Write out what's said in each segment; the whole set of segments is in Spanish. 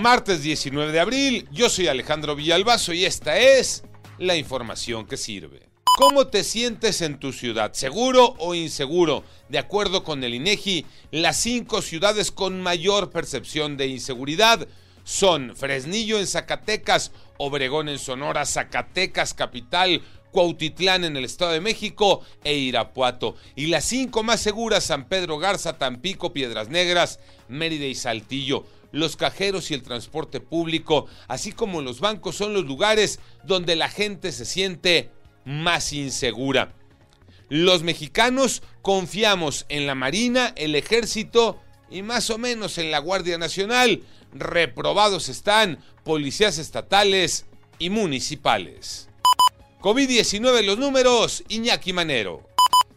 Martes 19 de abril, yo soy Alejandro Villalbazo y esta es la información que sirve. ¿Cómo te sientes en tu ciudad? ¿Seguro o inseguro? De acuerdo con el INEGI, las cinco ciudades con mayor percepción de inseguridad son Fresnillo en Zacatecas, Obregón en Sonora, Zacatecas capital, Cuautitlán en el Estado de México e Irapuato. Y las cinco más seguras, San Pedro Garza, Tampico, Piedras Negras, Mérida y Saltillo. Los cajeros y el transporte público, así como los bancos, son los lugares donde la gente se siente más insegura. Los mexicanos confiamos en la Marina, el Ejército y más o menos en la Guardia Nacional. Reprobados están policías estatales y municipales. COVID-19 los números, Iñaki Manero.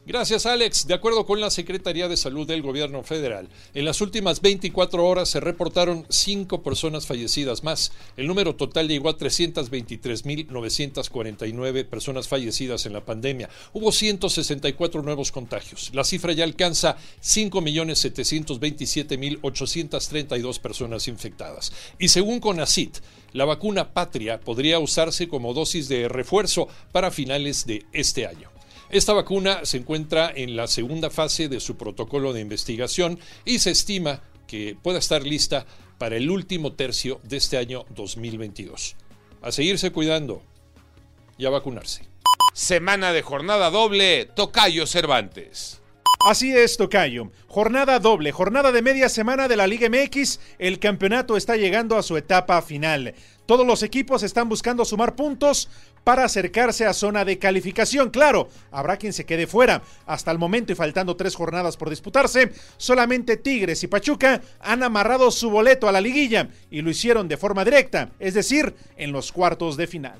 Gracias, Alex. De acuerdo con la Secretaría de Salud del Gobierno Federal, en las últimas 24 horas se reportaron 5 personas fallecidas más. El número total llegó a 323.949 personas fallecidas en la pandemia. Hubo 164 nuevos contagios. La cifra ya alcanza 5.727.832 personas infectadas. Y según CONACIT, la vacuna Patria podría usarse como dosis de refuerzo para finales de este año. Esta vacuna se encuentra en la segunda fase de su protocolo de investigación y se estima que pueda estar lista para el último tercio de este año 2022. A seguirse cuidando y a vacunarse. Semana de jornada doble, Tocayo Cervantes. Así es, Tocayo. Jornada doble, jornada de media semana de la Liga MX. El campeonato está llegando a su etapa final. Todos los equipos están buscando sumar puntos para acercarse a zona de calificación. Claro, habrá quien se quede fuera. Hasta el momento y faltando tres jornadas por disputarse, solamente Tigres y Pachuca han amarrado su boleto a la liguilla y lo hicieron de forma directa, es decir, en los cuartos de final.